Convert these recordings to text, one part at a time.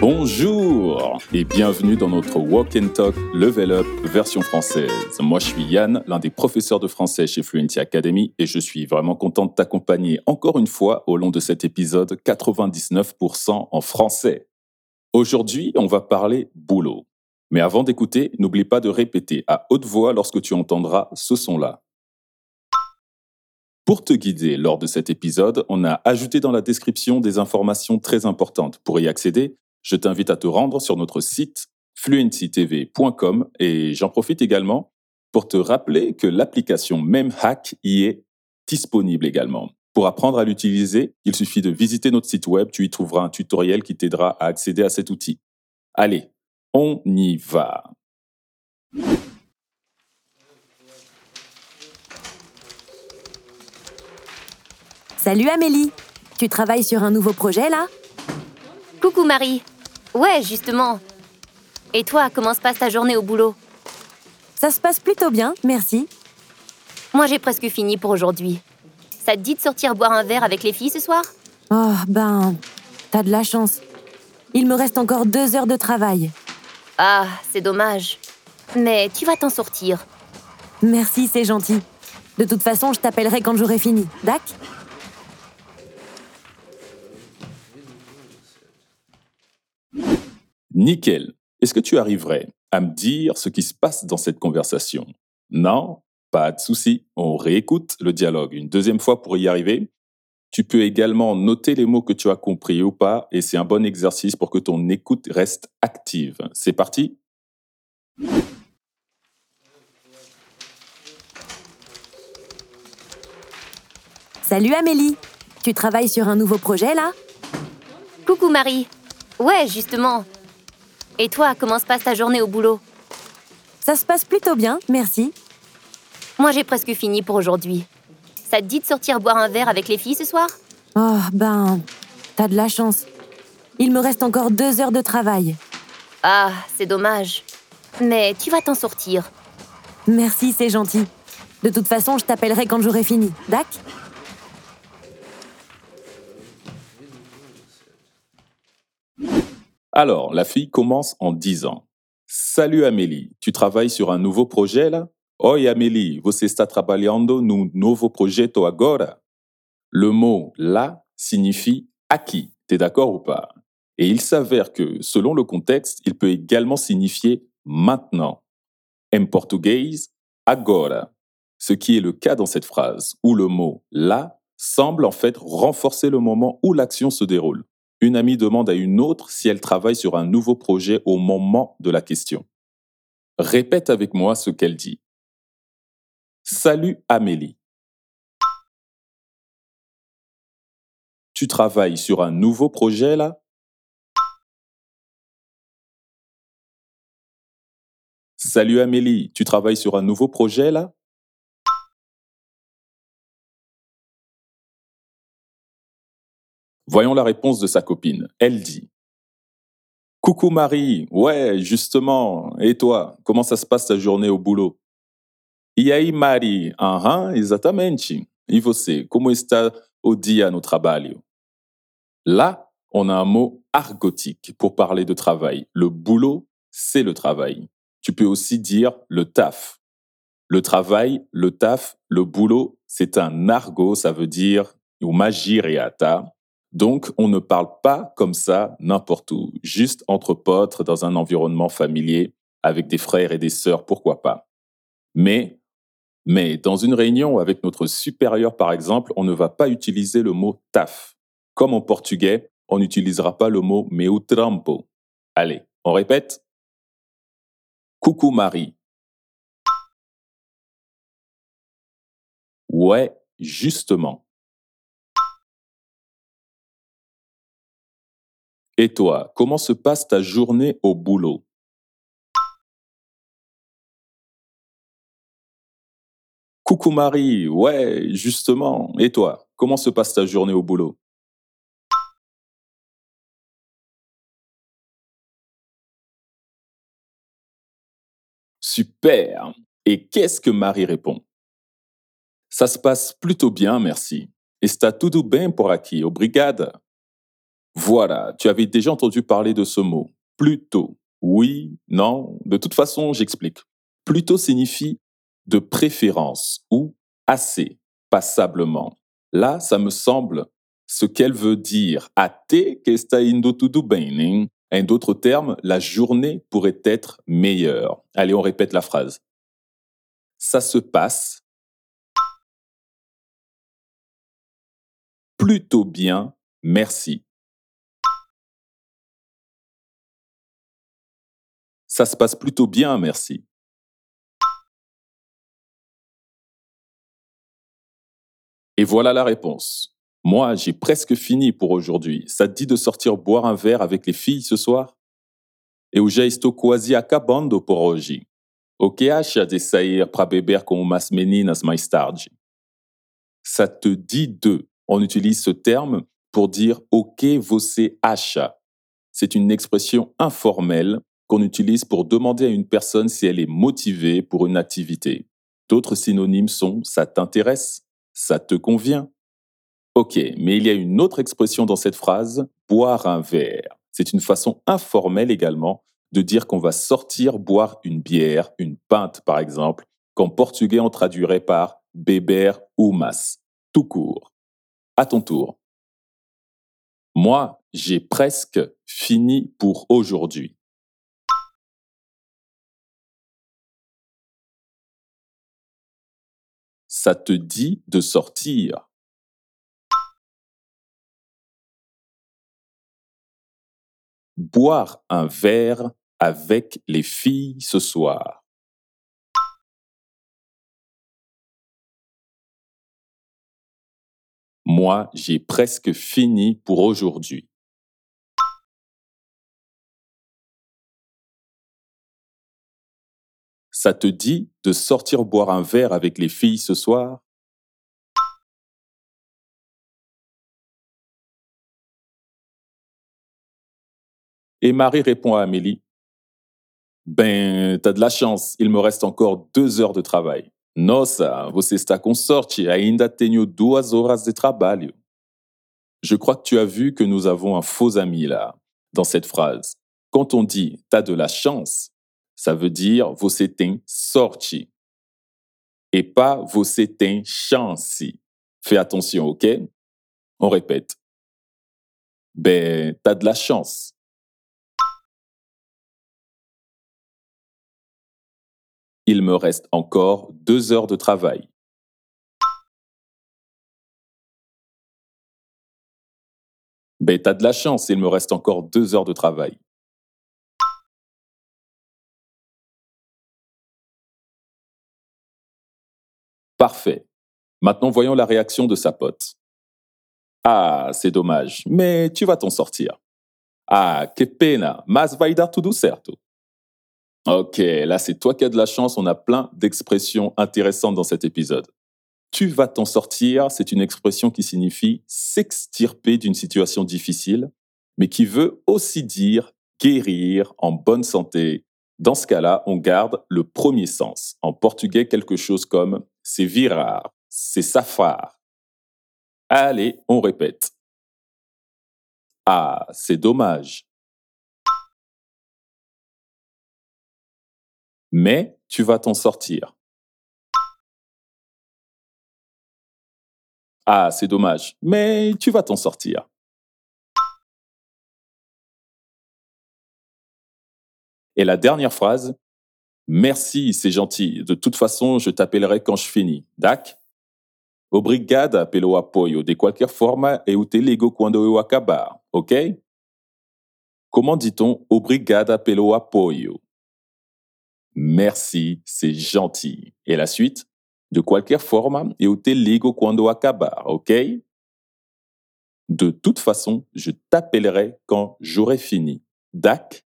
Bonjour et bienvenue dans notre Walk and Talk Level Up version française. Moi je suis Yann, l'un des professeurs de français chez Fluency Academy et je suis vraiment content de t'accompagner encore une fois au long de cet épisode 99% en français. Aujourd'hui, on va parler boulot. Mais avant d'écouter, n'oublie pas de répéter à haute voix lorsque tu entendras ce son-là. Pour te guider lors de cet épisode, on a ajouté dans la description des informations très importantes. Pour y accéder, je t'invite à te rendre sur notre site fluencytv.com et j'en profite également pour te rappeler que l'application MemHack y est disponible également. Pour apprendre à l'utiliser, il suffit de visiter notre site web, tu y trouveras un tutoriel qui t'aidera à accéder à cet outil. Allez, on y va. Salut Amélie, tu travailles sur un nouveau projet là? Coucou Marie. Ouais, justement. Et toi, comment se passe ta journée au boulot? Ça se passe plutôt bien, merci. Moi, j'ai presque fini pour aujourd'hui. Ça te dit de sortir boire un verre avec les filles ce soir? Oh, ben, t'as de la chance. Il me reste encore deux heures de travail. Ah, c'est dommage. Mais tu vas t'en sortir. Merci, c'est gentil. De toute façon, je t'appellerai quand j'aurai fini. Dac? Nickel. Est-ce que tu arriverais à me dire ce qui se passe dans cette conversation? Non Pas de souci. On réécoute le dialogue une deuxième fois pour y arriver. Tu peux également noter les mots que tu as compris ou pas, et c'est un bon exercice pour que ton écoute reste active. C'est parti Salut Amélie, tu travailles sur un nouveau projet là? Coucou Marie. Ouais, justement. Et toi, comment se passe ta journée au boulot? Ça se passe plutôt bien, merci. Moi, j'ai presque fini pour aujourd'hui. Ça te dit de sortir boire un verre avec les filles ce soir? Oh, ben, t'as de la chance. Il me reste encore deux heures de travail. Ah, c'est dommage. Mais tu vas t'en sortir. Merci, c'est gentil. De toute façon, je t'appellerai quand j'aurai fini. Dac? Alors, la fille commence en disant Salut Amélie, tu travailles sur un nouveau projet là? Oi Amélie, você está trabalhando num novo projeto agora? Le mot là signifie acquis. T'es d'accord ou pas? Et il s'avère que, selon le contexte, il peut également signifier maintenant. En portugais, agora. Ce qui est le cas dans cette phrase, où le mot là semble en fait renforcer le moment où l'action se déroule. Une amie demande à une autre si elle travaille sur un nouveau projet au moment de la question. Répète avec moi ce qu'elle dit. Salut Amélie. Tu travailles sur un nouveau projet là? Salut Amélie, tu travailles sur un nouveau projet là? Voyons la réponse de sa copine. Elle dit Coucou Marie, ouais, justement, et toi, comment ça se passe ta journée au boulot E aí, Mari? Aham, exatamente. E você, como está o dia no Là, on a un mot argotique pour parler de travail. Le boulot, c'est le travail. Tu peux aussi dire le taf. Le travail, le taf, le boulot, c'est un argot, ça veut dire ou magiriata. Donc, on ne parle pas comme ça n'importe où, juste entre potes dans un environnement familier, avec des frères et des sœurs, pourquoi pas. Mais, mais dans une réunion avec notre supérieur, par exemple, on ne va pas utiliser le mot taf. Comme en portugais, on n'utilisera pas le mot meu trampo. Allez, on répète? Coucou Marie. Ouais, justement. Et toi, comment se passe ta journée au boulot? Coucou Marie, ouais, justement. Et toi, comment se passe ta journée au boulot? Super. Et qu'est-ce que Marie répond? Ça se passe plutôt bien, merci. Está tudo bem por aqui, obrigada. Voilà, tu avais déjà entendu parler de ce mot. Plutôt. Oui, non. De toute façon, j'explique. Plutôt signifie de préférence ou assez, passablement. Là, ça me semble ce qu'elle veut dire. Até que está indo tudo bem. En d'autres termes, la journée pourrait être meilleure. Allez, on répète la phrase. Ça se passe plutôt bien, merci. Ça se passe plutôt bien, merci. Et voilà la réponse. Moi, j'ai presque fini pour aujourd'hui. Ça te dit de sortir boire un verre avec les filles ce soir? Eu já estou quase acabando por hoje. O que acha de sair beber com umas meninas? Ça te dit de. On utilise ce terme pour dire o que você acha. C'est une expression informelle qu'on utilise pour demander à une personne si elle est motivée pour une activité. D'autres synonymes sont ça t'intéresse, ça te convient. Ok, mais il y a une autre expression dans cette phrase, boire un verre. C'est une façon informelle également de dire qu'on va sortir boire une bière, une pinte par exemple, qu'en portugais on traduirait par beber umas, tout court. À ton tour. Moi, j'ai presque fini pour aujourd'hui. Ça te dit de sortir. Boire un verre avec les filles ce soir. Moi, j'ai presque fini pour aujourd'hui. Ça te dit de sortir boire un verre avec les filles ce soir? Et Marie répond à Amélie Ben, t'as de la chance, il me reste encore deux heures de travail. Nossa, você está com sorte, ainda tenho duas horas de trabalho. Je crois que tu as vu que nous avons un faux ami là, dans cette phrase. Quand on dit t'as de la chance, ça veut dire você tem sorte et pas você tem chance. Fais attention, ok? On répète. Ben, t'as de la chance. Il me reste encore deux heures de travail. Ben, t'as de la chance, il me reste encore deux heures de travail. Parfait. Maintenant, voyons la réaction de sa pote. Ah, c'est dommage, mais tu vas t'en sortir. Ah, que pena, mas vai dar tudo certo. Ok, là c'est toi qui as de la chance, on a plein d'expressions intéressantes dans cet épisode. Tu vas t'en sortir, c'est une expression qui signifie s'extirper d'une situation difficile, mais qui veut aussi dire guérir en bonne santé. Dans ce cas-là, on garde le premier sens. En portugais, quelque chose comme c'est virar, c'est safar. Allez, on répète. Ah, c'est dommage. Mais tu vas t'en sortir. Ah, c'est dommage, mais tu vas t'en sortir. Et la dernière phrase, Merci, c'est gentil. De toute façon, je t'appellerai quand je finis. Dac? Obrigada pelo apoio. De qualquer forma, eu te ligo quando eu acabar, ok? Comment dit-on obrigada pelo apoio? Merci, c'est gentil. Et la suite? De qualquer forma, eu te ligo quando acabar, ok? De toute façon, je t'appellerai quand j'aurai fini. Dac?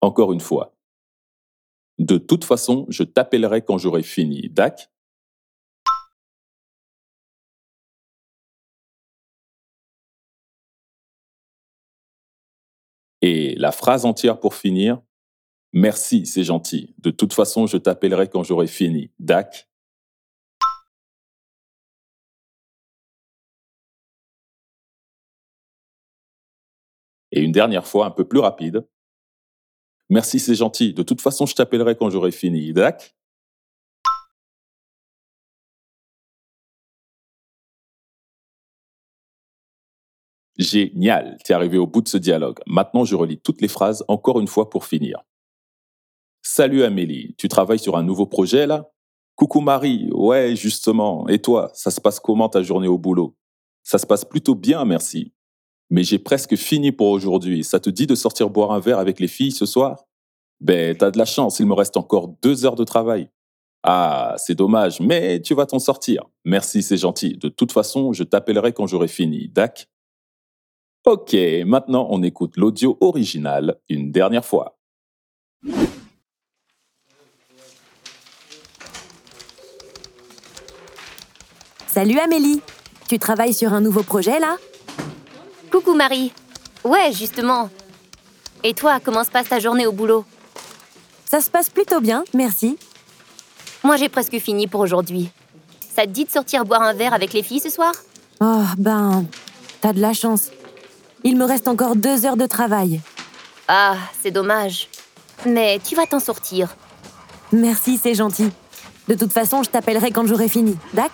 Encore une fois. De toute façon, je t'appellerai quand j'aurai fini. Dac Et la phrase entière pour finir. Merci, c'est gentil. De toute façon, je t'appellerai quand j'aurai fini. Dac Et une dernière fois, un peu plus rapide. Merci, c'est gentil. De toute façon, je t'appellerai quand j'aurai fini. Dac Génial, t'es arrivé au bout de ce dialogue. Maintenant, je relis toutes les phrases encore une fois pour finir. Salut Amélie, tu travailles sur un nouveau projet là? Coucou Marie, ouais justement, et toi, ça se passe comment ta journée au boulot? Ça se passe plutôt bien, merci. Mais j'ai presque fini pour aujourd'hui, ça te dit de sortir boire un verre avec les filles ce soir? Ben, t'as de la chance, il me reste encore deux heures de travail. Ah, c'est dommage, mais tu vas t'en sortir. Merci, c'est gentil. De toute façon, je t'appellerai quand j'aurai fini. Dac Ok, maintenant on écoute l'audio original une dernière fois. Salut Amélie Tu travailles sur un nouveau projet là? Coucou Marie. Ouais, justement. Et toi, comment se passe ta journée au boulot? Ça se passe plutôt bien, merci. Moi, j'ai presque fini pour aujourd'hui. Ça te dit de sortir boire un verre avec les filles ce soir? Oh, ben, t'as de la chance. Il me reste encore deux heures de travail. Ah, c'est dommage. Mais tu vas t'en sortir. Merci, c'est gentil. De toute façon, je t'appellerai quand j'aurai fini. Dac?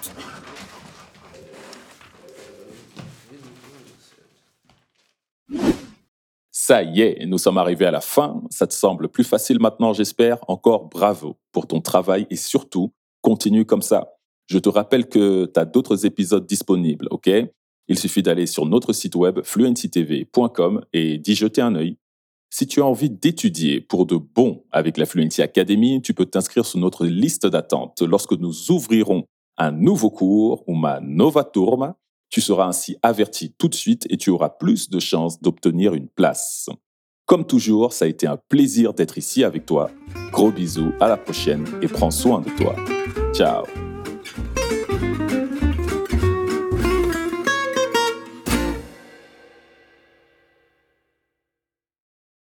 Ça y est, nous sommes arrivés à la fin. Ça te semble plus facile maintenant, j'espère. Encore bravo pour ton travail et surtout, continue comme ça. Je te rappelle que tu as d'autres épisodes disponibles, ok? Il suffit d'aller sur notre site web fluencytv.com et d'y jeter un œil. Si tu as envie d'étudier pour de bon avec la Fluency Academy, tu peux t'inscrire sur notre liste d'attente lorsque nous ouvrirons un nouveau cours ou ma Nova Turma tu seras ainsi averti tout de suite et tu auras plus de chances d'obtenir une place. Comme toujours, ça a été un plaisir d'être ici avec toi. Gros bisous, à la prochaine et prends soin de toi. Ciao